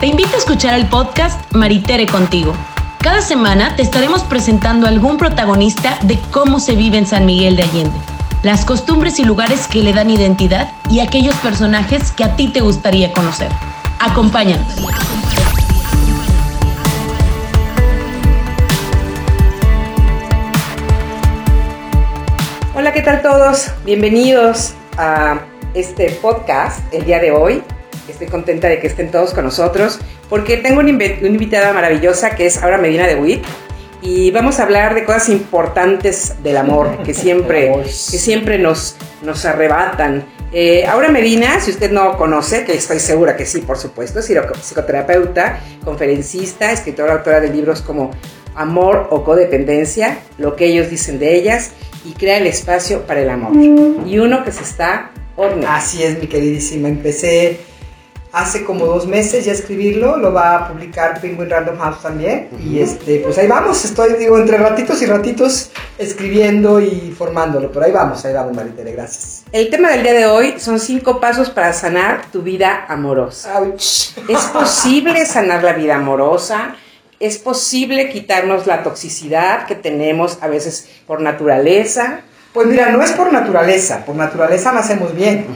Te invito a escuchar el podcast Maritere contigo. Cada semana te estaremos presentando algún protagonista de cómo se vive en San Miguel de Allende, las costumbres y lugares que le dan identidad y aquellos personajes que a ti te gustaría conocer. Acompáñanos. Hola, ¿qué tal todos? Bienvenidos a este podcast el día de hoy. Estoy contenta de que estén todos con nosotros porque tengo una, invitada maravillosa que es Aura Medina de WIT y vamos a hablar de cosas importantes del amor que siempre, que siempre nos, nos arrebatan. Eh, Aura Medina, si usted no conoce, que estoy segura que sí, por supuesto, es psicoterapeuta, conferencista, escritora, autora de libros como Amor o Codependencia, lo que ellos dicen de ellas, y crea el espacio para el amor. Y uno que se está horneando. Así es, mi queridísima. Empecé hace como dos meses ya escribirlo, lo va a publicar Penguin Random House también. Y este, pues ahí vamos, estoy, digo, entre ratitos y ratitos escribiendo y formándolo, pero ahí vamos, ahí vamos, Maritere, gracias. El tema del día de hoy son cinco pasos para sanar tu vida amorosa. Ouch. ¿Es posible sanar la vida amorosa? ¿Es posible quitarnos la toxicidad que tenemos a veces por naturaleza? Pues mira, no es por naturaleza, por naturaleza nacemos bien.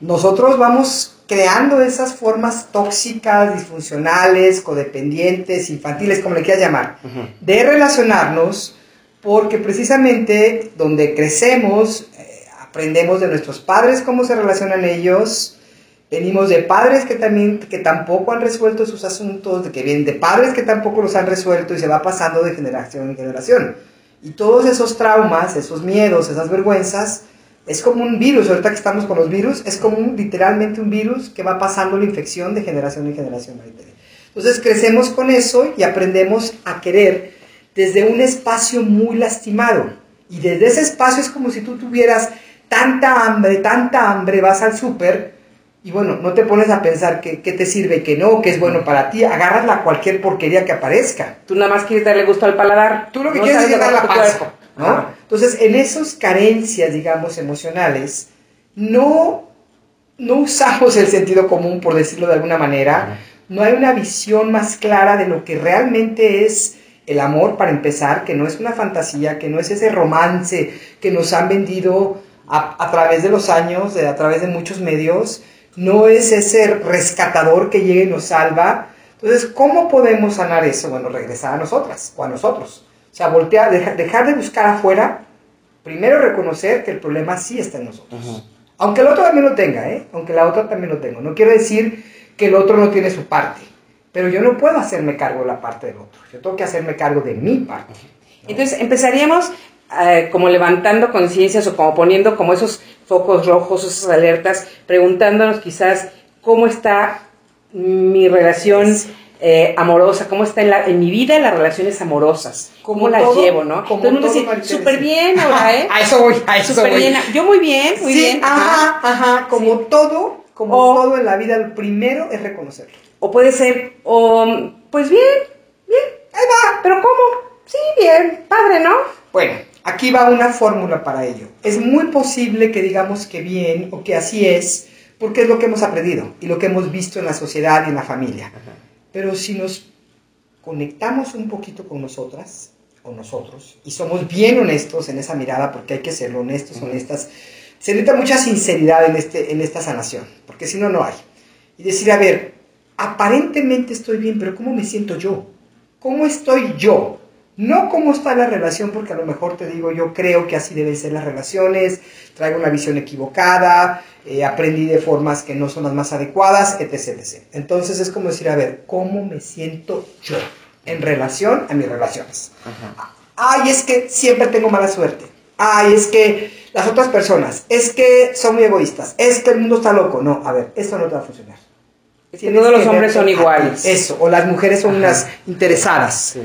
Nosotros vamos creando esas formas tóxicas, disfuncionales, codependientes, infantiles, como le quieras llamar, de relacionarnos, porque precisamente donde crecemos, eh, aprendemos de nuestros padres cómo se relacionan ellos, venimos de padres que también que tampoco han resuelto sus asuntos, de que vienen de padres que tampoco los han resuelto y se va pasando de generación en generación. Y todos esos traumas, esos miedos, esas vergüenzas, es como un virus, ahorita que estamos con los virus, es como un, literalmente un virus que va pasando la infección de generación en generación. Entonces crecemos con eso y aprendemos a querer desde un espacio muy lastimado. Y desde ese espacio es como si tú tuvieras tanta hambre, tanta hambre, vas al súper y bueno, no te pones a pensar qué te sirve, que no, que es bueno para ti, agarras la cualquier porquería que aparezca. Tú nada más quieres darle gusto al paladar. Tú lo que quieres es llenar la. ¿No? Entonces, en esas carencias, digamos, emocionales, no, no usamos el sentido común, por decirlo de alguna manera, no hay una visión más clara de lo que realmente es el amor, para empezar, que no es una fantasía, que no es ese romance que nos han vendido a, través de los años, a través de muchos medios, no es ese rescatador que llega y nos salva. Entonces, ¿cómo podemos sanar eso? Bueno, regresar a nosotras o a nosotros. O sea, voltear, dejar, de buscar afuera, primero reconocer que el problema sí está en nosotros. Aunque el otro también lo tenga, ¿eh? Aunque la otra también lo tenga. No quiero decir que el otro no tiene su parte, pero yo no puedo hacerme cargo de la parte del otro. Yo tengo que hacerme cargo de mi parte. Entonces, empezaríamos eh, como levantando conciencias o como poniendo como esos focos rojos, esas alertas, preguntándonos quizás cómo está mi relación eh, amorosa, cómo está en, la, en, mi vida las relaciones amorosas, cómo las llevo, ¿no? Como todo el mundo dice, súper bien ahora, ¿eh? A eso voy, a eso Súper voy. bien, yo muy bien, muy sí, bien. Ajá, ajá, como Sí. todo, como O- todo en la vida, lo primero es reconocerlo. O puede ser, o, pues bien, bien, Ahí va. pero ¿cómo? Sí, bien, padre, ¿no? Bueno, aquí va una fórmula para ello. Es muy posible que digamos que bien o que así es, porque es lo que hemos aprendido y lo que hemos visto en la sociedad y en la familia. Pero si nos conectamos un poquito con nosotras o nosotros y somos bien honestos en esa mirada, porque hay que ser honestos, honestas, se necesita mucha sinceridad en, este, en esta sanación, porque si no, no hay. Y decir, a ver, aparentemente estoy bien, pero ¿cómo me siento yo? ¿Cómo estoy yo? No cómo está la relación, porque a lo mejor te digo, yo creo que así deben ser las relaciones, traigo una visión equivocada, eh, aprendí de formas que no son las más adecuadas, etc, etc. Entonces es como decir, a ver, ¿cómo me siento yo en relación a mis relaciones? Ay, es que siempre tengo mala suerte. Ay, es que las otras personas, es que son muy egoístas, es que el mundo está loco. No, a ver, esto no te va a funcionar. Es que todos los hombres son iguales. Eso, o las mujeres son unas interesadas.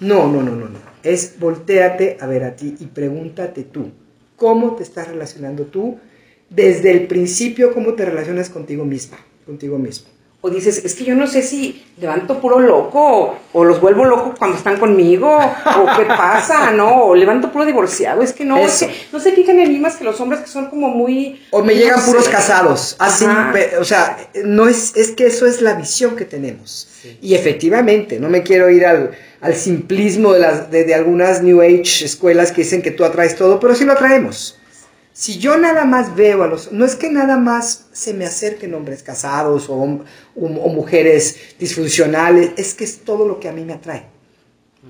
No, no, no, no, no. Es volteate a ver a ti y pregúntate tú, ¿cómo te estás relacionando tú? Desde el principio, ¿cómo te relacionas contigo misma, contigo mismo? o dices, es que yo no sé si levanto puro loco o, los vuelvo locos cuando están conmigo o qué pasa, ¿no? O levanto puro divorciado, es que no, es que no se fijan en mí más que los hombres que son como muy... O me llegan puros casados, así, o sea, no es, es que eso es la visión que tenemos. Y efectivamente, no me quiero ir al, al simplismo de, las, de, de algunas New Age escuelas que dicen que tú atraes todo, pero sí lo atraemos. Si yo nada más veo a los... No es que nada más se me acerquen hombres casados o, mujeres disfuncionales, es que es todo lo que a mí me atrae.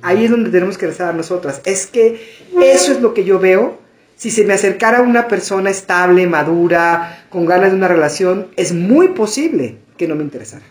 Ahí es donde tenemos que rezar nosotras. Es que eso es lo que yo veo. Si se me acercara una persona estable, madura, con ganas de una relación, es muy posible que no me interesara.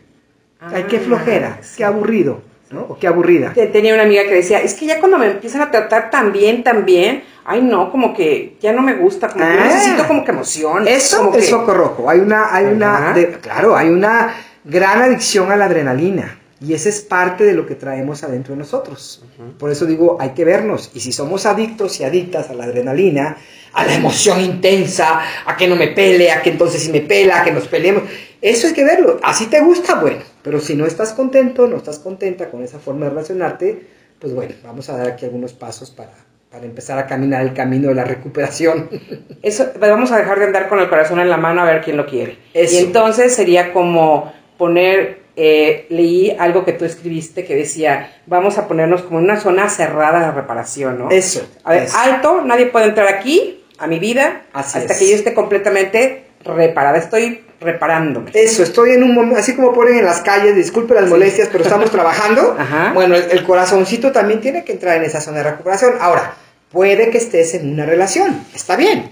Ay, qué flojera, ah, qué aburrido, ¿no? O qué aburrida. Tenía una amiga que decía, es que ya cuando me empiezan a tratar tan bien, tan bien, ay no, como que ya no me gusta, como que ah. necesito como que emoción. Eso es foco rojo. Hay una, hay una, claro, hay una gran adicción a la adrenalina. Y esa es parte de lo que traemos adentro de nosotros. Por eso digo, hay que vernos. Y si somos adictos y adictas a la adrenalina, a la emoción intensa, a que no me pele, a que entonces si me pela, a que nos peleemos, eso hay que verlo. Así te gusta, bueno. Pero si no estás contento, no estás contenta con esa forma de relacionarte, pues bueno, vamos a dar aquí algunos pasos para, para empezar a caminar el camino de la recuperación. Eso, pues vamos a dejar de andar con el corazón en la mano a ver quién lo quiere. Y entonces sería como poner, eh, leí algo que tú escribiste que decía, vamos a ponernos como en una zona cerrada de reparación, ¿no? Eso. A ver, alto, nadie puede entrar aquí, a mi vida, hasta que yo esté completamente reparada. Estoy reparándome. Eso, estoy en un momento, así como ponen en las calles, disculpe las molestias, pero estamos trabajando. Bueno, el, corazoncito también tiene que entrar en esa zona de recuperación. Ahora, puede que estés en una relación, está bien.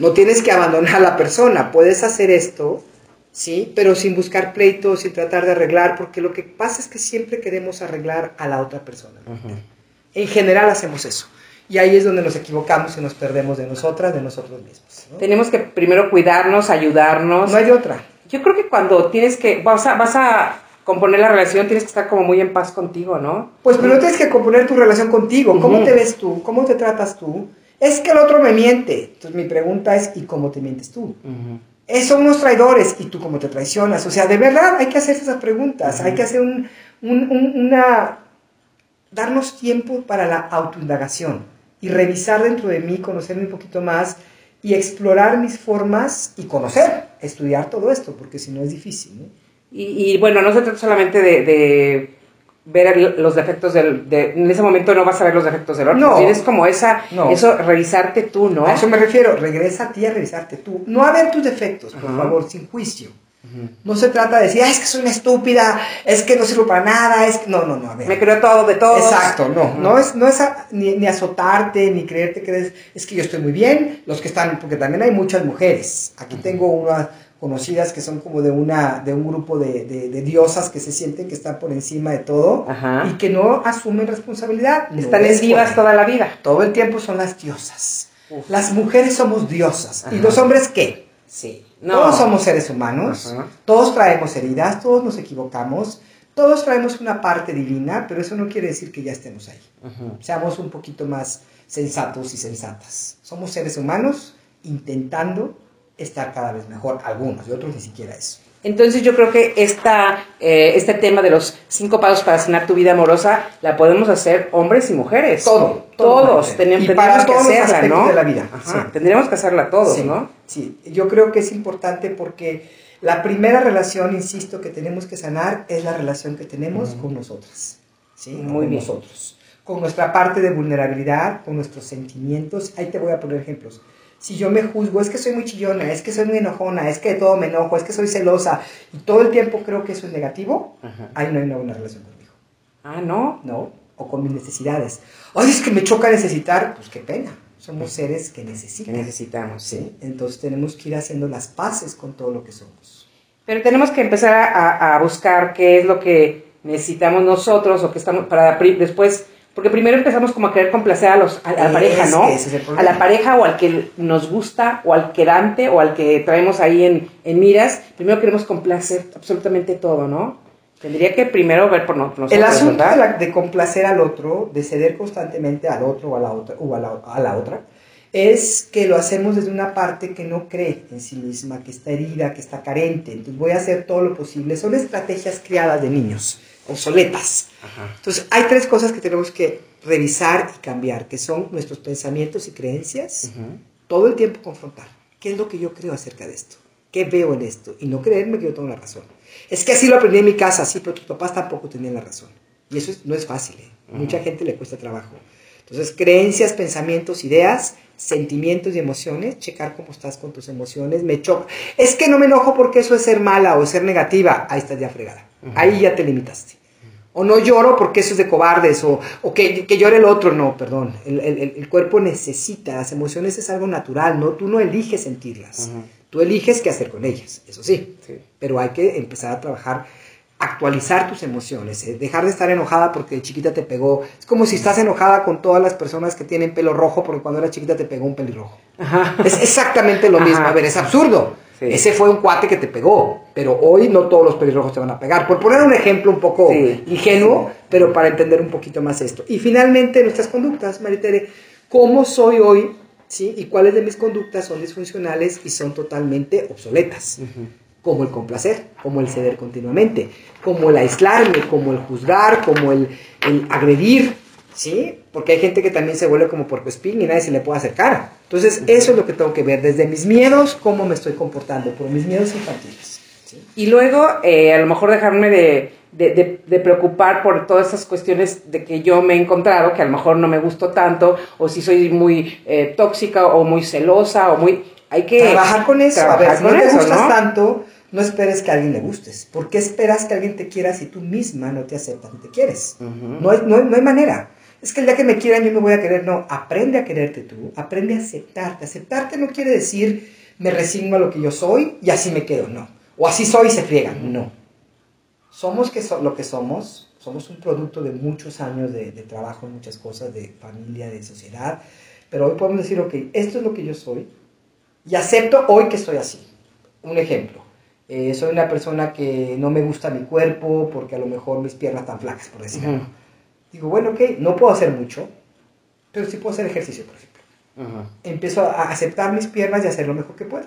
No tienes que abandonar a la persona, puedes hacer esto, ¿sí? Pero sin buscar pleitos, sin tratar de arreglar, porque lo que pasa es que siempre queremos arreglar a la otra persona. En general hacemos eso. Y ahí es donde nos equivocamos y nos perdemos de nosotras, de nosotros mismos. Tenemos que primero cuidarnos, ayudarnos. No hay otra. Yo creo que cuando tienes que, vas a, vas a componer la relación tienes que estar como muy en paz contigo, ¿no? Pues pero tienes que componer tu relación contigo. ¿Cómo te ves tú? ¿Cómo te tratas tú? Es que el otro me miente. Entonces mi pregunta es, ¿y cómo te mientes tú? son unos traidores. ¿Y tú cómo te traicionas? O sea, de verdad hay que hacer esas preguntas. Hay que hacer un, una... darnos tiempo para la autoindagación y revisar dentro de mí, conocerme un poquito más y explorar mis formas y conocer, estudiar todo esto, porque si no es difícil. ¿no? Y, bueno, no se trata solamente de, ver los defectos del... De, en ese momento no vas a ver los defectos del otro. No. Tienes como esa... Eso, revisarte tú, ¿no? A eso me refiero. Regresa a ti a revisarte tú. No a ver tus defectos, por favor, sin juicio. No se trata de decir, es que soy una estúpida, es que no sirvo para nada, es que... No, no, no, a ver. Me creo todo de todo. Exacto, no. No es, no es ni, ni, azotarte, ni creerte que es que yo estoy muy bien, los que están, porque también hay muchas mujeres. Aquí tengo una conocidas que son como de, una, de un grupo de, de, diosas que se sienten que están por encima de todo y que no asumen responsabilidad. Están en vivas toda la vida. Todo el tiempo son las diosas. Las mujeres somos diosas. ¿Y los hombres qué? Sí. Todos somos seres humanos, todos traemos heridas, todos nos equivocamos, todos traemos una parte divina, pero eso no quiere decir que ya estemos ahí. Seamos un poquito más sensatos y sensatas. Somos seres humanos intentando estar cada vez mejor, algunos y otros ni siquiera eso. Entonces yo creo que esta, eh, este tema de los cinco pasos para sanar tu vida amorosa la podemos hacer hombres y mujeres. Todo. Todos. Tenemos, que hacerla, ¿no? de la vida. Tendríamos que hacerla todos, ¿no? Sí, yo creo que es importante porque la primera relación, insisto, que tenemos que sanar es la relación que tenemos con nosotras. ¿sí? Muy con nosotros. Con nuestra parte de vulnerabilidad, con nuestros sentimientos. Ahí te voy a poner ejemplos si yo me juzgo, es que soy muy chillona, es que soy muy enojona, es que de todo me enojo, es que soy celosa, y todo el tiempo creo que eso es negativo, ahí no hay una buena relación conmigo. Ah, ¿no? No, o con mis necesidades. Ay, es que me choca necesitar, pues qué pena. Somos seres que necesitan. Que necesitamos, sí. Entonces tenemos que ir haciendo las paces con todo lo que somos. Pero tenemos que empezar a, a buscar qué es lo que necesitamos nosotros o que estamos para después porque primero empezamos como a querer complacer a, los, a, la pareja, ¿no? a la pareja o al que nos gusta o al quedante o al que traemos ahí en, en miras. Primero queremos complacer absolutamente todo, ¿no? Tendría que primero ver por nosotros. El asunto de, complacer al otro, de ceder constantemente al otro o a la otra, o a la, a la otra es que lo hacemos desde una parte que no cree en sí misma, que está herida, que está carente. Entonces voy a hacer todo lo posible. Son estrategias criadas de niños, obsoletas. Entonces hay tres cosas que tenemos que revisar y cambiar, que son nuestros pensamientos y creencias. Todo el tiempo confrontar. ¿Qué es lo que yo creo acerca de esto? ¿Qué veo en esto? Y no creerme que yo tengo la razón. Es que así lo aprendí en mi casa, sí, pero tus papás tampoco tenían la razón. Y eso no es fácil. ¿eh? Mucha gente le cuesta trabajo. Entonces, creencias, pensamientos, ideas, sentimientos y emociones, checar cómo estás con tus emociones, me choca. Es que no me enojo porque eso es ser mala o ser negativa, ahí estás ya fregada. Ahí ya te limitaste. O no lloro porque eso es de cobardes, o, o que, que, llore el otro, no, perdón. El, el, el, cuerpo necesita, las emociones es algo natural, ¿no? Tú no eliges sentirlas, tú eliges qué hacer con ellas, eso sí. sí. Pero hay que empezar a trabajar actualizar tus emociones, ¿eh? dejar de estar enojada porque de chiquita te pegó. Es como si estás enojada con todas las personas que tienen pelo rojo porque cuando eras chiquita te pegó un pelirrojo. Ajá. Es exactamente lo mismo. Ajá. A ver, es absurdo. Sí. Ese fue un cuate que te pegó, pero hoy no todos los pelirrojos te van a pegar. Por poner un ejemplo un poco sí. ingenuo, pero para entender un poquito más esto. Y finalmente, nuestras conductas, Maritere, ¿cómo soy hoy? ¿Sí? ¿Y cuáles de mis conductas son disfuncionales y son totalmente obsoletas? Uh -huh como el complacer, como el ceder continuamente, como el aislarme, como el juzgar, como el, el agredir, ¿sí? Porque hay gente que también se vuelve como porco espín y nadie se le puede acercar. Entonces, eso es lo que tengo que ver, desde mis miedos, cómo me estoy comportando, por mis miedos infantiles. ¿sí? Y luego, eh, a lo mejor dejarme de, de, de, de, preocupar por todas esas cuestiones de que yo me he encontrado, que a lo mejor no me gustó tanto, o si soy muy eh, tóxica o muy celosa o muy... Hay que trabajar con eso. Trabajar a ver, si con no te eso, gustas ¿no? tanto, no esperes que a alguien le gustes. ¿Por qué esperas que alguien te quiera si tú misma no te aceptas ni te quieres? Uh -huh. no, hay, no, hay, no, hay, manera. Es que el día que me quieran yo me voy a querer. No, aprende a quererte tú, aprende a aceptarte. Aceptarte no quiere decir me resigno a lo que yo soy y así me quedo, no. O así soy y se friegan, no. Somos lo que somos, somos un producto de muchos años de, de trabajo en muchas cosas, de familia, de sociedad, pero hoy podemos decir, ok, esto es lo que yo soy y acepto hoy que estoy así. Un ejemplo, eh, soy una persona que no me gusta mi cuerpo porque a lo mejor mis piernas están flacas, por decirlo. Uh -huh. Digo, bueno, ok, no puedo hacer mucho, pero sí puedo hacer ejercicio, por ejemplo. Empiezo a aceptar mis piernas y hacer lo mejor que puedo.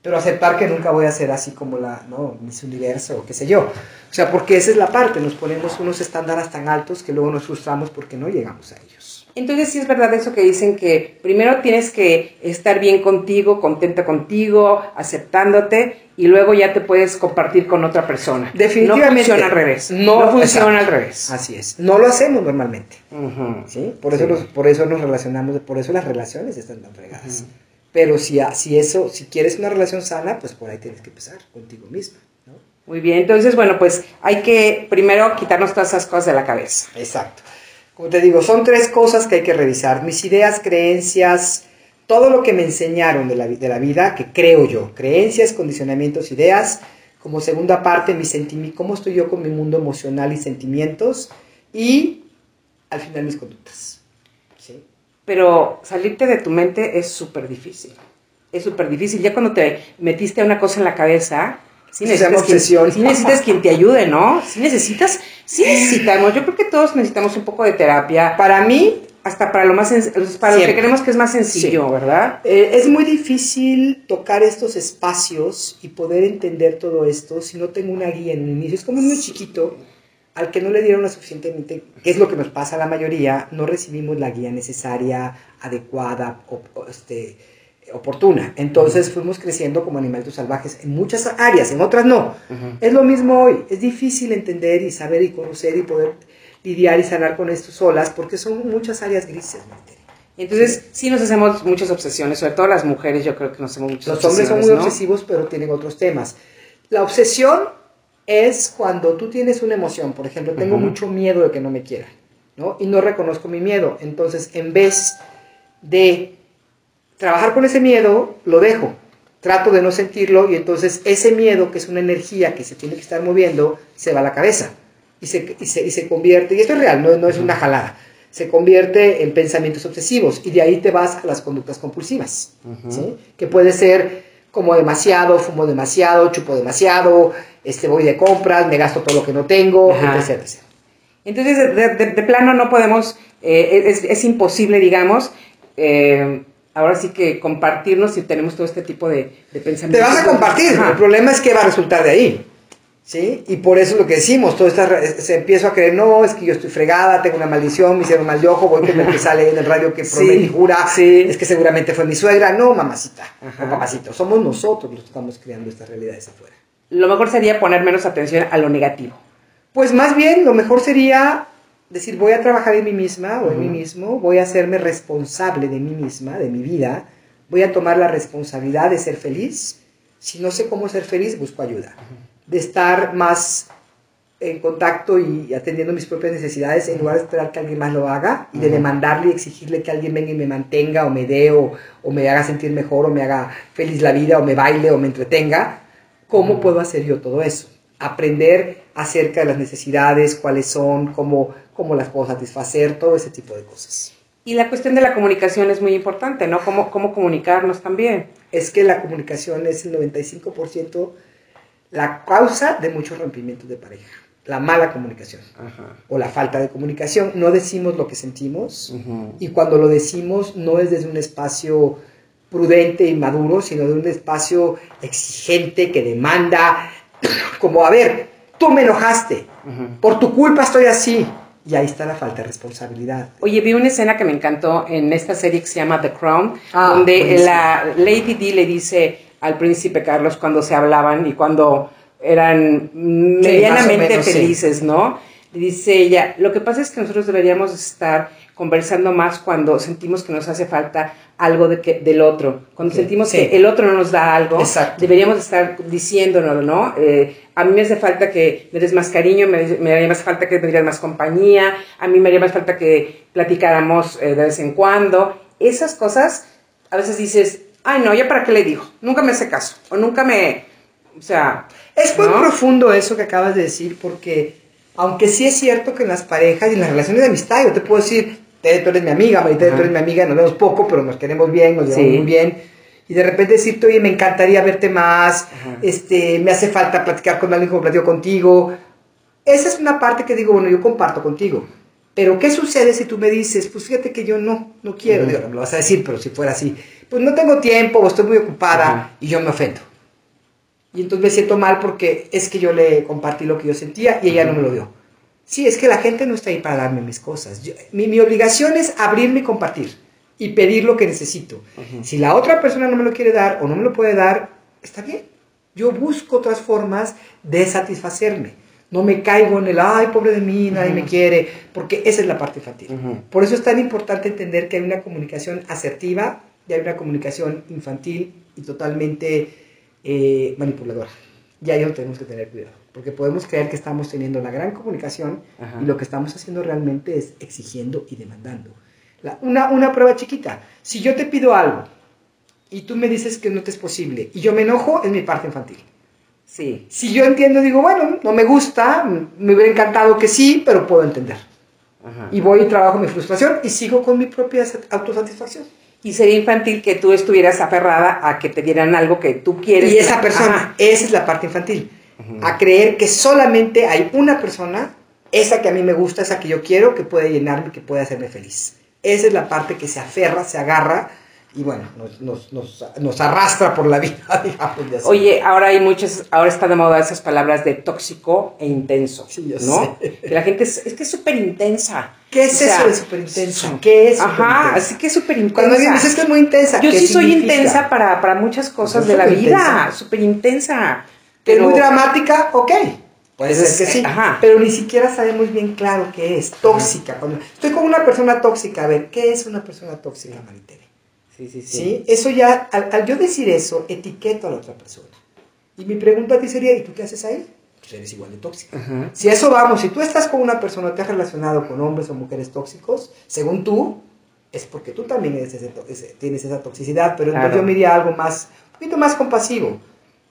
Pero aceptar que nunca voy a ser así como la, ¿no? Miss Universo o qué sé yo. O sea, porque esa es la parte, nos ponemos unos estándares tan altos que luego nos frustramos porque no llegamos a ellos. Entonces sí es verdad eso que dicen que primero tienes que estar bien contigo, contenta contigo, aceptándote y luego ya te puedes compartir con otra persona. Definitivamente. No funciona al revés. No, no funciona al revés. Así es. No lo hacemos normalmente. Uh -huh. ¿sí? Por, eso sí. Nos, por eso nos relacionamos, por eso las relaciones están tan fregadas. Uh -huh. Pero si, si eso, si quieres una relación sana, pues por ahí tienes que empezar contigo misma. ¿no? Muy bien, entonces bueno, pues hay que primero quitarnos todas esas cosas de la cabeza. Exacto. Como te digo, son tres cosas que hay que revisar. Mis ideas, creencias, todo lo que me enseñaron de la, de la vida, que creo yo. Creencias, condicionamientos, ideas. Como segunda parte, mi sentimiento, cómo estoy yo con mi mundo emocional y sentimientos. Y al final mis conductas. ¿Sí? Pero salirte de tu mente es súper difícil. Es súper difícil. Ya cuando te metiste una cosa en la cabeza, sí necesitas, quien, sí necesitas quien te ayude, ¿no? Sí necesitas, sí necesitamos. Yo creo que todos necesitamos un poco de terapia. Para mí, hasta para lo más para lo que creemos que es más sencillo, sí. ¿verdad? Eh, es muy difícil tocar estos espacios y poder entender todo esto si no tengo una guía en un inicio. Es como un muy chiquito al que no le dieron la suficientemente, que es lo que nos pasa a la mayoría, no recibimos la guía necesaria, adecuada, o, o, este, oportuna. Entonces uh -huh. fuimos creciendo como animalitos salvajes en muchas áreas, en otras no. Uh -huh. Es lo mismo hoy. Es difícil entender y saber y conocer y poder lidiar y sanar con esto solas porque son muchas áreas grises. Entonces, sí. sí. nos hacemos muchas obsesiones, sobre todo las mujeres, yo creo que nos hacemos muchas Los hombres son muy ¿no? obsesivos, pero tienen otros temas. La obsesión es cuando tú tienes una emoción, por ejemplo, tengo uh -huh. mucho miedo de que no me quieran, ¿no? Y no reconozco mi miedo. Entonces, en vez de trabajar con ese miedo, lo dejo. Trato de no sentirlo y entonces ese miedo, que es una energía que se tiene que estar moviendo, se va a la cabeza y se, y se, y se convierte, y esto es real, no, no es una jalada, se convierte en pensamientos obsesivos y de ahí te vas a las conductas compulsivas, uh -huh. ¿sí? que puede ser como demasiado, fumo demasiado, chupo demasiado, este, voy de compras, me gasto todo lo que no tengo, etc. Entonces, de, de, de, plano no podemos, eh, es, es, imposible, digamos, eh, ahora sí que compartirnos si tenemos todo este tipo de, de Te pensamientos. vas a compartir. Ajá. El problema es que va a resultar de ahí. ¿Sí? Y por eso es lo que decimos, todo esta, se empiezo a creer, no, es que yo estoy fregada, tengo una maldición, me hicieron mal de ojo, voy con el que sale en el radio que Sí, promete y jura, sí. es que seguramente fue mi suegra, no, mamacita, Ajá. o papacito, somos nosotros los que estamos creando estas realidades afuera. Lo mejor sería poner menos atención a lo negativo. Pues más bien, lo mejor sería decir, voy a trabajar en mí misma o en mí mismo, voy a hacerme responsable de mí misma, de mi vida, voy a tomar la responsabilidad de ser feliz. Si no sé cómo ser feliz, busco ayuda. De estar más en contacto y atendiendo mis propias necesidades en lugar de esperar que alguien más lo haga y de demandarle y exigirle que alguien venga y me mantenga o me dé o, o me haga sentir mejor o me haga feliz la vida o me baile o me entretenga. ¿Cómo puedo hacer yo todo eso? Aprender acerca de las necesidades, cuáles son, cómo, cómo las puedo satisfacer, todo ese tipo de cosas. Y la cuestión de la comunicación es muy importante, ¿no? Cómo, cómo comunicarnos también. Es que la comunicación es el 95% la causa de muchos rompimientos de pareja. La mala comunicación Ajá. o la falta de comunicación. No decimos lo que sentimos y cuando lo decimos no es desde un espacio prudente y maduro, sino de un espacio exigente que demanda, como, a ver, tú me enojaste, por tu culpa estoy así. Y ahí está la falta de responsabilidad. Oye, vi una escena que me encantó en esta serie que se llama The Crown, Ah, donde buenísimo. la Lady Di le dice al príncipe Carlos cuando se hablaban y cuando eran medianamente menos, sí. felices, ¿no? Le dice ella, lo que pasa es que nosotros deberíamos estar conversando más cuando sentimos que nos hace falta algo de que, del otro, cuando sentimos sí. que el otro no nos da algo, Exacto. deberíamos estar diciéndonos, ¿no? Eh, a mí me hace falta que me des más cariño, me, me haría más falta que me dieras más compañía, a mí me haría más falta que platicáramos eh, de vez en cuando. Esas cosas, a veces dices, ay no, ¿ya para qué le digo? Nunca me hace caso, o nunca me, o sea... Es muy ¿no? profundo eso que acabas de decir, porque aunque sí es cierto que en las parejas y en las relaciones de amistad, yo te puedo decir, Tere, tú eres mi amiga, Marita, tú eres mi amiga, nos vemos poco, pero nos queremos bien, nos llevamos Sí. muy bien. Y de repente decirte, oye, me encantaría verte más, Ajá. este, me hace falta platicar con alguien como platico contigo. Esa es una parte que digo, bueno, yo comparto contigo. Pero, ¿qué sucede si tú me dices, pues fíjate que yo no, no quiero? Digo, no me lo vas a decir, pero si fuera así, pues no tengo tiempo o estoy muy ocupada Ajá. y yo me ofendo. Y entonces me siento mal porque es que yo le compartí lo que yo sentía y ella no me lo dio. Sí, es que la gente no está ahí para darme mis cosas. Yo- mi, mi obligación es abrirme y compartir y pedir lo que necesito. Si la otra persona no me lo quiere dar o no me lo puede dar, está bien. Yo busco otras formas de satisfacerme. No me caigo en el, ay, pobre de mí, nadie me quiere, porque esa es la parte infantil. Por eso es tan importante entender que hay una comunicación asertiva y hay una comunicación infantil y totalmente eh, manipuladora. Y ahí donde tenemos que tener cuidado, porque podemos creer que estamos teniendo la gran comunicación Ajá. y lo que estamos haciendo realmente es exigiendo y demandando. La- una, una prueba chiquita, si yo te pido algo y tú me dices que no te es posible y yo me enojo, es mi parte infantil. Sí. Si yo entiendo, digo, bueno, no me gusta, me hubiera encantado que sí, pero puedo entender. Ajá. Y voy y trabajo mi frustración y sigo con mi propia sat- autosatisfacción. Y sería infantil que tú estuvieras aferrada a que te dieran algo que tú quieres. Y esa persona, Ajá. esa es la parte infantil. A creer que solamente hay una persona, esa que a mí me gusta, esa que yo quiero, que puede llenarme, que puede hacerme feliz. Esa es la parte que se aferra, se agarra y bueno, nos, nos, nos, nos arrastra por la vida, digamos. Oye, ahora hay muchas, ahora está de moda esas palabras de tóxico e intenso. Sí, yo ¿no? sé. Que la gente es, es que es súper intensa. ¿Qué es O sea, eso de súper intenso? ¿Qué es Ajá, así que es súper intensa. Cuando alguien dice "Es que es muy intensa, Yo ¿qué sí soy intensa para, para muchas cosas Yo de la vida, intensa. súper intensa. ¿Que es muy dramática? Ok. Puede ser que es- sí. ajá. Pero ni siquiera sabemos bien claro qué es. Tóxica. Cuando estoy con una persona tóxica, a ver, ¿qué es una persona tóxica, Maritere? Sí, sí, sí. ¿Sí? Eso ya, al, al yo decir eso, etiqueto a la otra persona. Y mi pregunta a ti sería, ¿y tú qué haces ahí? Pues eres igual de tóxica. Ajá. Si a eso vamos, si tú estás con una persona, te has relacionado con hombres o mujeres tóxicos, según tú, es porque tú también eres ese ese- tienes esa toxicidad, pero entonces Claro. yo me iría algo más, un poquito más compasivo.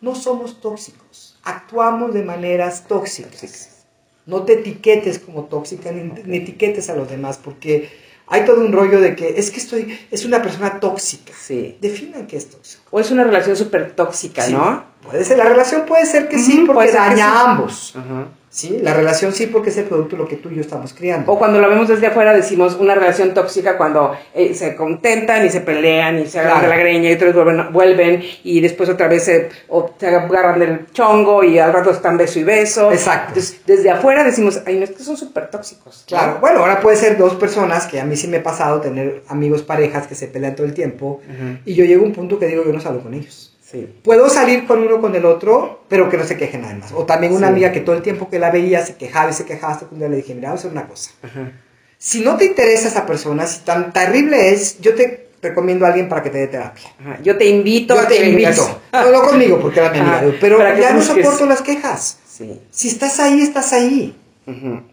No somos tóxicos, actuamos de maneras tóxicas. No te etiquetes como tóxica ni, ni etiquetes a los demás, porque hay todo un rollo de que es que estoy, es una persona tóxica. Sí. Definan qué es tóxico. O es una relación súper tóxica, Sí, ¿no? Puede ser, la relación puede ser que sí, porque daña a ambos. Ajá. ¿Sí? La relación sí porque es el producto de lo que tú y yo estamos criando. O cuando lo vemos desde afuera decimos una relación tóxica cuando eh, se contentan y se pelean y se agarran Claro. de la greña y otros vuelven, vuelven y después otra vez se, o se agarran del chongo y al rato están beso y beso. Exacto. Entonces, desde afuera decimos, ay, no, es que son súper tóxicos. Claro, bueno, ahora puede ser dos personas, que a mí sí me ha pasado tener amigos, parejas que se pelean todo el tiempo, y yo llego a un punto que digo, yo no salgo con ellos. Sí. Puedo salir con uno con el otro, pero que no se quejen nada más. O también una Sí. amiga que todo el tiempo que la veía se quejaba y se quejaba hasta día le dije, mira, vamos a hacer una cosa. Ajá. Si no te interesa esa persona, si tan terrible es, yo te recomiendo a alguien para que te dé terapia. Ajá. Yo te invito Yo a te que invito. No, no conmigo, porque era mi amiga. Pero ya no soporto las quejas. Sí. Si estás ahí, estás ahí.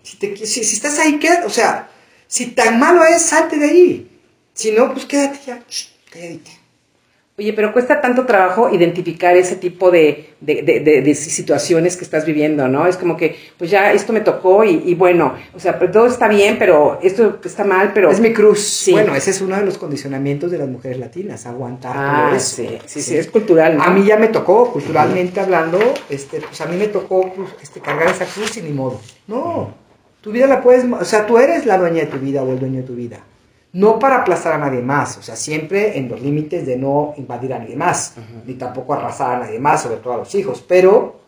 Si, te- si, si estás ahí, quédate. O sea, si tan malo es, salte de ahí. Si no, pues quédate ya. calladita. Oye, pero cuesta tanto trabajo identificar ese tipo de, de, de- situaciones que estás viviendo, ¿no? Es como que, pues ya esto me tocó y, y bueno, o sea, pues todo está bien, pero esto está mal, pero... Es mi cruz. Sí. Bueno, ese es uno de los condicionamientos de las mujeres latinas, aguantar Ah, todo eso. sí, sí, sí, es cultural, ¿no? A mí ya me tocó, culturalmente hablando, este, pues a mí me tocó pues, este, cargar esa cruz y ni modo. No, tu vida la puedes, o sea, tú eres la dueña de tu vida o el dueño de tu vida. No para aplastar a nadie más, o sea, siempre en los límites de no invadir a nadie más, ni tampoco arrasar a nadie más, sobre todo a los hijos, pero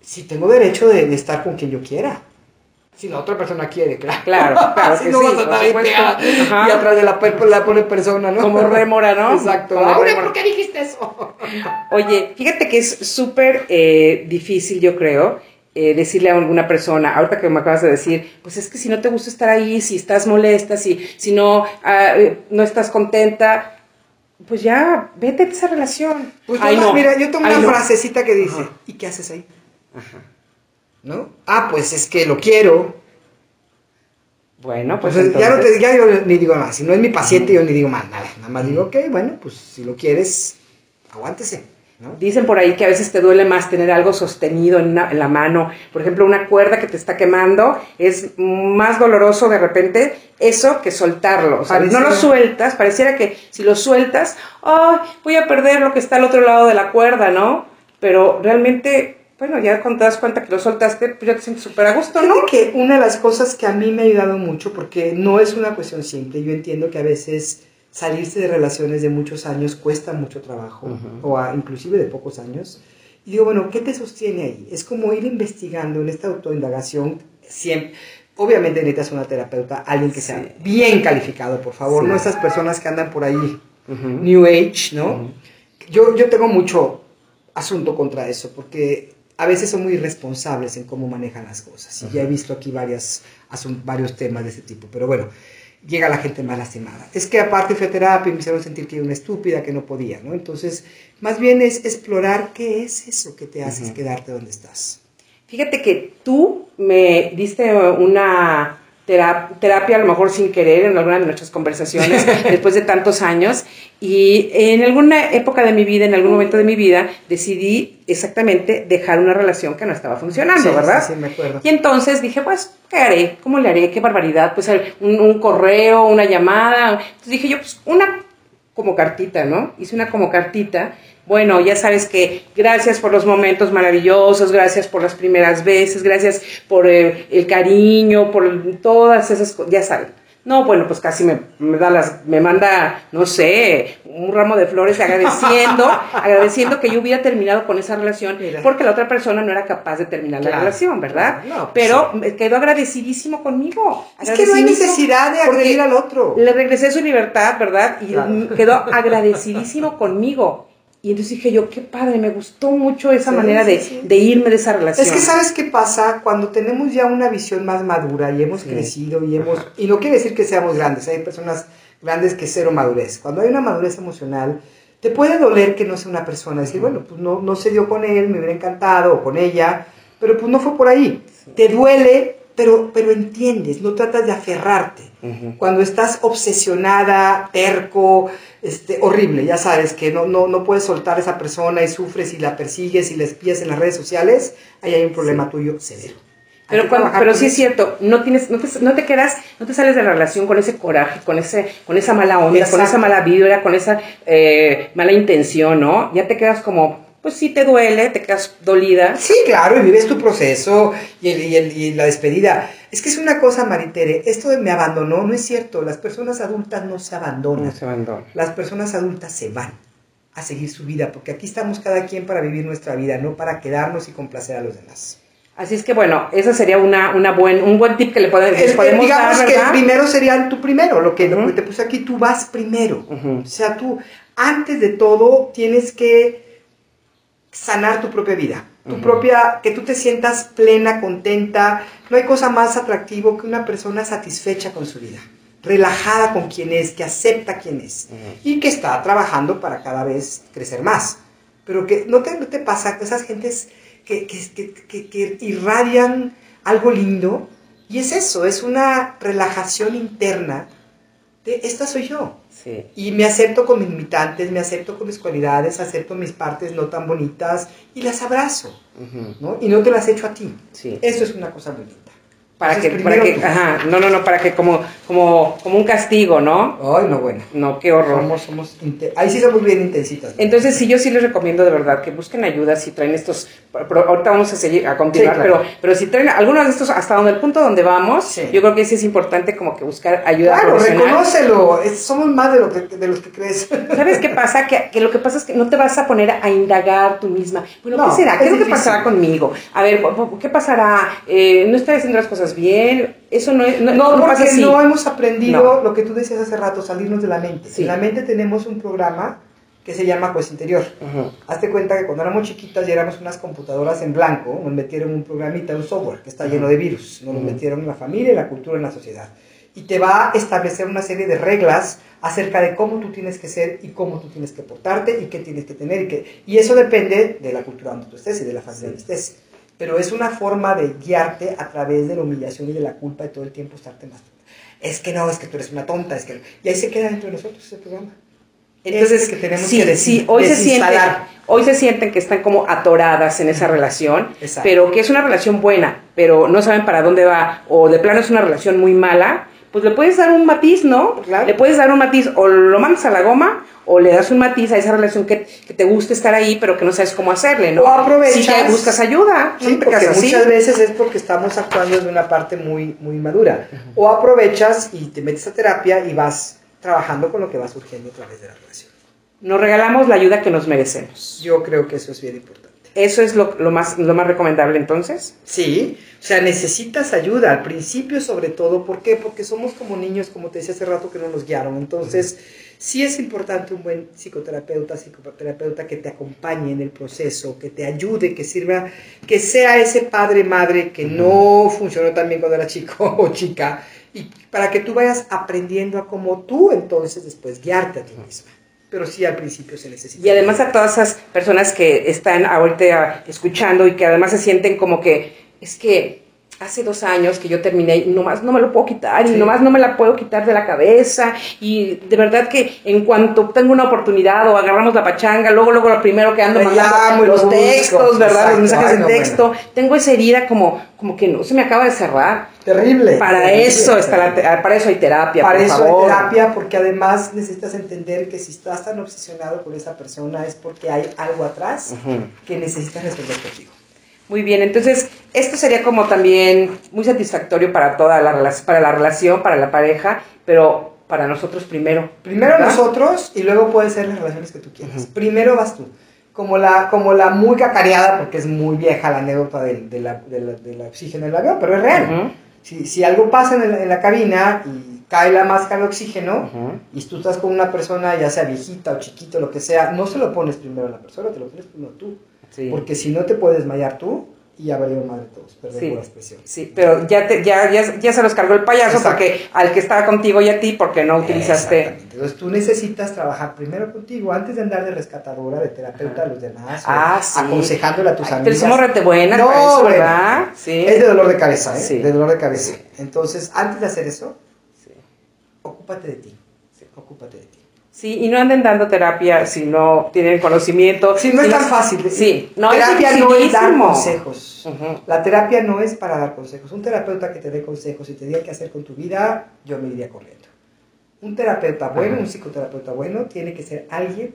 si tengo derecho de, de estar con quien yo quiera. Si la otra persona quiere, claro. Claro, claro si que no sí, vas a estar ahí pegada y atrás de la, la pobre persona, ¿no? Como rémora, ¿no? Exacto. Ahora. ¿por qué dijiste eso? Oye, fíjate que es súper eh, difícil, yo creo, eh, decirle a alguna persona, ahorita que me acabas de decir, pues es que si no te gusta estar ahí, si estás molesta, si, si no, ah, eh, no estás contenta, pues ya, vete de esa relación. Pues Ay, no, mira, yo tengo Ay, una no. frasecita que dice, Ajá. ¿y qué haces ahí? Ajá. ¿No? Ah, pues es que lo quiero. Bueno, pues, Pues, ya no te ya yo ni digo más. Si no es mi paciente, yo ni digo más nada. Nada más digo, ok, bueno, pues si lo quieres, aguántese. ¿No? Dicen por ahí que a veces te duele más tener algo sostenido en, una- en la mano. Por ejemplo, una cuerda que te está quemando es más doloroso de repente eso que soltarlo. O sea, no lo sueltas, pareciera que si lo sueltas, ay, voy a perder lo que está al otro lado de la cuerda, ¿no? Pero realmente, bueno, ya cuando te das cuenta que lo soltaste, pues ya te sientes súper a gusto, ¿no? Que una de las cosas que a mí me ha ayudado mucho, porque no es una cuestión simple, yo entiendo que a veces salirse de relaciones de muchos años cuesta mucho trabajo, o a- inclusive de pocos años. Y digo, bueno, ¿qué te sostiene ahí? Es como ir investigando en esta autoindagación siempre. Obviamente necesitas una terapeuta, alguien que sea Sí. bien calificado, por favor, Sí. no esas personas que andan por ahí. New Age, ¿no? Yo, yo tengo mucho asunto contra eso, porque a veces son muy irresponsables en cómo manejan las cosas. Y ya he visto aquí varias, varios temas de ese tipo. Pero bueno, llega la gente más lastimada. Es que aparte fui a terapia y me hicieron sentir que era una estúpida, que no podía, ¿no? Entonces, más bien es explorar qué es eso que te hace quedarte donde estás. Fíjate que tú me diste una terapia, a lo mejor sin querer, en alguna de nuestras conversaciones, después de tantos años, y en alguna época de mi vida, en algún momento de mi vida, decidí exactamente dejar una relación que no estaba funcionando, Sí, ¿verdad? Sí, sí, me acuerdo. Y entonces dije, pues, ¿qué haré? ¿Cómo le haré? ¿Qué barbaridad? Pues un, un correo, una llamada. Entonces dije yo, pues, una como cartita, ¿no? Hice una como cartita. Bueno, ya sabes que gracias por los momentos maravillosos, gracias por las primeras veces, gracias por eh, el cariño, por todas esas cosas, ya saben. No, bueno, pues casi me, me da las, me manda, no sé, un ramo de flores agradeciendo, agradeciendo que yo hubiera terminado con esa relación, Mira. porque la otra persona no era capaz de terminar la relación, ¿verdad? No, pues Pero quedó agradecidísimo conmigo. Es que no hay necesidad de agredir al otro. Le regresé su libertad, ¿verdad? Y Claro. quedó agradecidísimo conmigo. Y entonces dije yo, qué padre, me gustó mucho esa Sí, manera sí, de, sí. de irme de esa relación. Es que sabes qué pasa cuando tenemos ya una visión más madura y hemos crecido y hemos y no quiere decir que seamos grandes, hay personas grandes que cero madurez. Cuando hay una madurez emocional, te puede doler que no sea una persona, decir, bueno, pues no, no se dio con él, me hubiera encantado o con ella, pero pues no fue por ahí. Te duele, pero pero entiendes, no tratas de aferrarte. Cuando estás obsesionada, terco, este, horrible, ya sabes que no, no, no puedes soltar a esa persona y sufres y la persigues y la espías en las redes sociales, ahí hay un problema tuyo severo. Pero, cuando- pero sí es cierto, no tienes, no te, no te quedas, no te sales de la relación con ese coraje, con ese, con esa mala onda, con esa mala vibra, con esa eh, mala intención, ¿no? Ya te quedas como, pues sí te duele, te quedas dolida. Sí, claro, y vives tu proceso y, el- y el- y la despedida. Es que es una cosa, Maritere, esto de me abandonó no es cierto. Las personas adultas no se abandonan. No se abandona. Las personas adultas se van a seguir su vida, porque aquí estamos cada quien para vivir nuestra vida, no para quedarnos y complacer a los demás. Así es que bueno, esa sería una, una buen, un buen tip que le podemos, les El- podemos digamos dar, que el primero sería tú primero, lo que, lo Ujú. que te puse aquí, tú vas primero. O sea, tú, antes de todo, tienes que sanar tu propia vida. Tu propia, que tú te sientas plena, contenta. No hay cosa más atractivo que una persona satisfecha con su vida, relajada con quien es, que acepta quién es y que está trabajando para cada vez crecer más. Pero que no te, no te pasa que esas gentes que, que, que, que- que irradian algo lindo y es eso, es una relajación interna de esta soy yo. Sí. Y me acepto con mis limitantes, me acepto con mis cualidades, acepto mis partes no tan bonitas y las abrazo. ¿no? Y no te las echo a ti. Sí. Eso es una cosa muy linda. Para que, para que, tú. ajá, no, no, no, para que como, como, como un castigo, ¿no? Ay, no, bueno. No, qué horror. Somos, somos ahí sí somos bien intensitas. ¿no? Entonces, sí, yo sí les recomiendo de verdad que busquen ayuda si traen estos. pero ahorita vamos a seguir a continuar, Sí, claro. pero, pero si traen algunos de estos hasta donde el punto donde vamos, Sí. yo creo que sí es importante como que buscar ayuda Claro, profesional. reconócelo. somos más de, lo que, de los que crees. ¿Sabes qué pasa? Que, que lo que pasa es que no te vas a poner a indagar tú misma. Bueno, No, ¿qué será? ¿Qué es es lo que pasará conmigo? A ver, ¿qué pasará? Eh, ¿No estoy haciendo las cosas bien? Eso no es. No, No, no porque así. no hemos aprendido No. lo que tú decías hace rato, salirnos de la mente. Sí. En la mente tenemos un programa que se llama Juez Interior. Hazte cuenta que cuando éramos chiquitas y éramos unas computadoras en blanco, nos metieron un programita, un software que está lleno de virus. Nos lo metieron en la familia, en la cultura, en la sociedad. Y te va a establecer una serie de reglas acerca de cómo tú tienes que ser y cómo tú tienes que portarte y qué tienes que tener. Y, qué- y eso depende de la cultura donde tú estés y de la familia donde estés. Pero es una forma de guiarte a través de la humillación y de la culpa de todo el tiempo estarte más. Es que no, es que tú eres una tonta, es que... Y ahí se queda dentro de nosotros ese programa. Entonces, es que tenemos sí, que des- sí, hoy se, sienten, hoy se sienten que están como atoradas en esa relación, Exacto. pero que es una relación buena, pero no saben para dónde va, o de plano es una relación muy mala, pues le puedes dar un matiz, ¿no? Claro. Le puedes dar un matiz, o lo mandas a la goma, o le das un matiz a esa relación que, que te gusta estar ahí, pero que no sabes cómo hacerle, ¿no? O aprovechas- Si te buscas ayuda, Sí, no porque muchas veces es porque estamos actuando desde una parte muy, muy madura. O aprovechas y te metes a terapia y vas trabajando con lo que va surgiendo a través de la relación. Nos regalamos la ayuda que nos merecemos. Yo creo que eso es bien importante. Eso es lo, lo más, lo más recomendable entonces. Sí, o sea, necesitas ayuda al principio sobre todo. ¿Por qué? Porque somos como niños, como te decía hace rato, que no nos guiaron. Entonces, sí es importante un buen psicoterapeuta, psicoterapeuta que te acompañe en el proceso, que te ayude, que sirva, que sea ese padre, madre que no funcionó tan bien cuando era chico o chica, y para que tú vayas aprendiendo a cómo tú entonces después guiarte a ti misma. Pero sí al principio se necesita. Y además a todas esas personas que están ahorita escuchando y que además se sienten como que es que hace dos años que yo terminé y nomás no me lo puedo quitar y Sí. nomás no me la puedo quitar de la cabeza y de verdad que en cuanto tengo una oportunidad o agarramos la pachanga, luego luego lo primero que ando mandando y lo los textos, ¿verdad? Exacto. Los mensajes Ay, de texto, tengo esa herida como como que no se me acaba de cerrar. Terrible. Para Terrible, eso está la para eso hay terapia, Para por eso favor. hay terapia, porque además necesitas entender que si estás tan obsesionado con esa persona es porque hay algo atrás que necesitas resolver contigo. Muy bien, entonces esto sería como también muy satisfactorio para toda la relación, para la relación, para la pareja, pero para nosotros primero. Primero ¿verdad? nosotros y luego pueden ser las relaciones que tú quieras. Primero vas tú. Como la, como la muy cacareada, porque es muy vieja la anécdota del, de la, de la- de la oxígeno del avión, pero es real. Si, si algo pasa en, la- en la cabina y cae la máscara de oxígeno y tú estás con una persona, ya sea viejita o chiquito, lo que sea, no se lo pones primero a la persona, te lo pones primero tú. Sí. Porque si no te puedes desmayar tú y ya valieron madre todos, perdón Sí. por la expresión. Sí, pero ya, te, ya, ya, ya se los cargó el payaso Exacto. porque al que estaba contigo y a ti porque no utilizaste. Exactamente. Entonces tú necesitas trabajar primero contigo antes de andar de rescatadora, de terapeuta a los demás, Ah, sí. aconsejándole a tus Ay, pero somos rete buenas No, eso, bueno. ¿verdad? Sí. Es de dolor de cabeza, ¿eh? Sí. De dolor de cabeza. Entonces, antes de hacer eso, Sí. ocúpate de ti. Ocúpate de ti. Sí, y no anden dando terapia si no tienen conocimiento. Sí, no es tan fácil. Sí, no es terapia no es dar consejos. Ujú. La terapia no es para dar consejos. Un terapeuta que te dé consejos y te diga qué hacer con tu vida, yo me iría corriendo. Un terapeuta bueno, Ajá. un psicoterapeuta bueno, tiene que ser alguien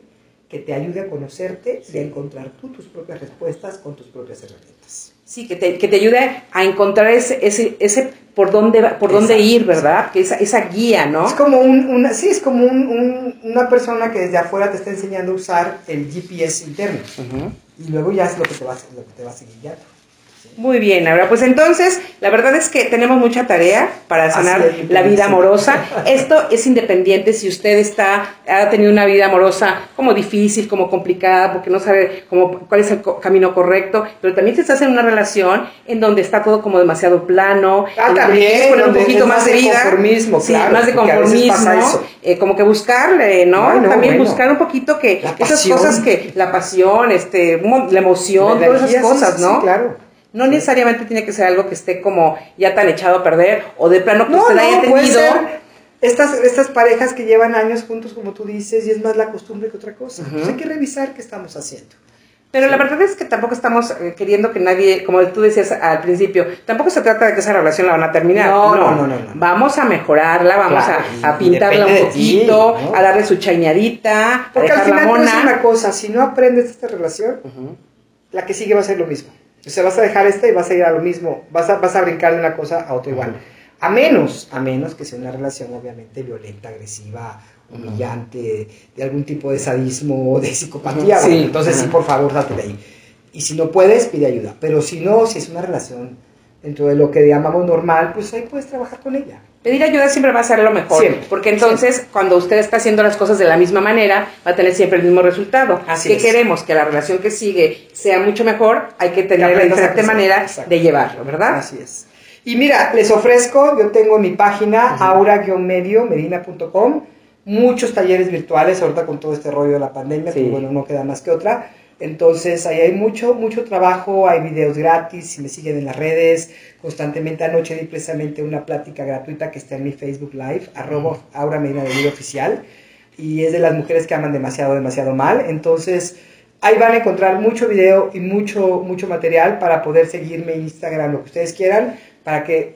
que te ayude a conocerte y a encontrar tú tus propias respuestas con tus propias herramientas. Sí, que te, que te ayude a encontrar ese, ese, ese por dónde, por dónde ir, ¿verdad? Que esa, esa guía, ¿no? Es como un, una, sí, es como un- un- una persona que desde afuera te está enseñando a usar el GPS interno. Y luego ya es lo que te va, a- lo que te va a seguir guiando. Muy bien, Laura. Pues entonces, la verdad es que tenemos mucha tarea para sanar es, la vida amorosa. Esto es independiente si usted está, ha tenido una vida amorosa como difícil, como complicada, porque no sabe cómo, cuál es el co- camino correcto, pero también si estás en una relación en donde está todo como demasiado plano, Ah, también, poner un poquito más más de vida. conformismo, sí, claro, más de conformismo, eh, como que buscarle, ¿no? También bueno. buscar un poquito que La esas pasión. cosas que, la pasión, este, la emoción, La todas esas cosas, sí, ¿no? sí, claro. No necesariamente tiene que ser algo que esté como ya tan echado a perder o de plano que No, usted haya no, puede tenido. ser estas, estas parejas que llevan años juntos, como tú dices, y es más la costumbre que otra cosa. Entonces hay que revisar qué estamos haciendo. Pero la verdad es que tampoco estamos eh, queriendo que nadie, como tú decías al principio, tampoco se trata de que esa relación la van a terminar. No, no, no, no, no. Vamos a mejorarla, vamos Claro, a, a pintarla un ti, poquito, ¿no? a darle su chañadita, Porque a al final decir mona. una cosa, si no aprendes esta relación, la que sigue va a ser lo mismo. O sea, vas a dejar esta y vas a ir a lo mismo, vas a, vas a brincar de una cosa a otra igual. A menos, a menos que sea una relación obviamente violenta, agresiva, humillante, de algún tipo de sadismo o de psicopatía. Sí. bueno, entonces sí, por favor, date de ahí. Y si no puedes, pide ayuda. Pero si no, si es una relación dentro de lo que llamamos normal, pues ahí puedes trabajar con ella. Pedir ayuda siempre va a ser lo mejor, Siempre, porque entonces cuando usted está haciendo las cosas de la misma manera, va a tener siempre el mismo resultado. Así que es. queremos que la relación que sigue sea mucho mejor, hay que tener la diferente manera Exacto. de llevarlo, ¿verdad? Así es. Y mira, les ofrezco, yo tengo en mi página aura-medio, medina.com, muchos talleres virtuales, ahorita con todo este rollo de la pandemia, Sí. pues bueno, no queda más que otra. Entonces, ahí hay mucho, mucho trabajo, hay videos gratis, si me siguen en las redes, constantemente anoche di precisamente una plática gratuita que está en mi Facebook Live, arroba Aura Medina de Vida Oficial, y es de las mujeres que aman demasiado, demasiado mal. Entonces, ahí van a encontrar mucho video y mucho, mucho material para poder seguirme en Instagram, lo que ustedes quieran, para que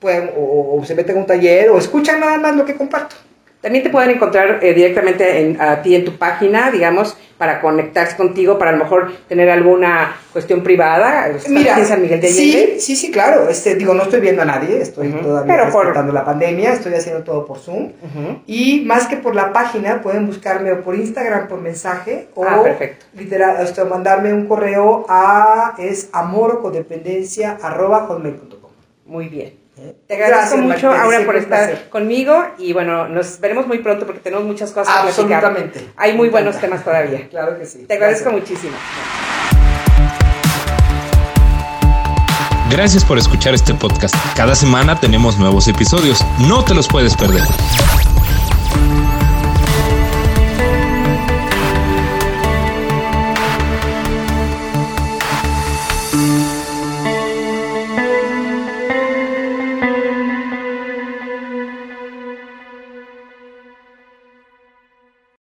puedan o, o se metan a un taller o escuchan nada más lo que comparto. También te pueden encontrar eh, directamente en- a ti en tu página, digamos, para conectarse contigo, para a lo mejor tener alguna cuestión privada. ¿Estás aquí en San Miguel de Allende? sí, sí, sí, claro. Este, digo, no estoy viendo a nadie, estoy Ujú. todavía Pero por- respetando la pandemia, estoy haciendo todo por Zoom. Y más que por la página, pueden buscarme o por Instagram por mensaje o Ah, perfecto. literal, este, mandarme un correo a es amorocodependencia arroba hotmail.com. Muy bien. Te agradezco Gracias, mucho, Aura, por estar placer. conmigo y bueno, nos veremos muy pronto porque tenemos muchas cosas que platicar. Absolutamente. Hay muy Me buenos temas todavía. Claro que sí. Te agradezco Gracias. muchísimo. Gracias por escuchar este podcast. Cada semana tenemos nuevos episodios. No te los puedes perder.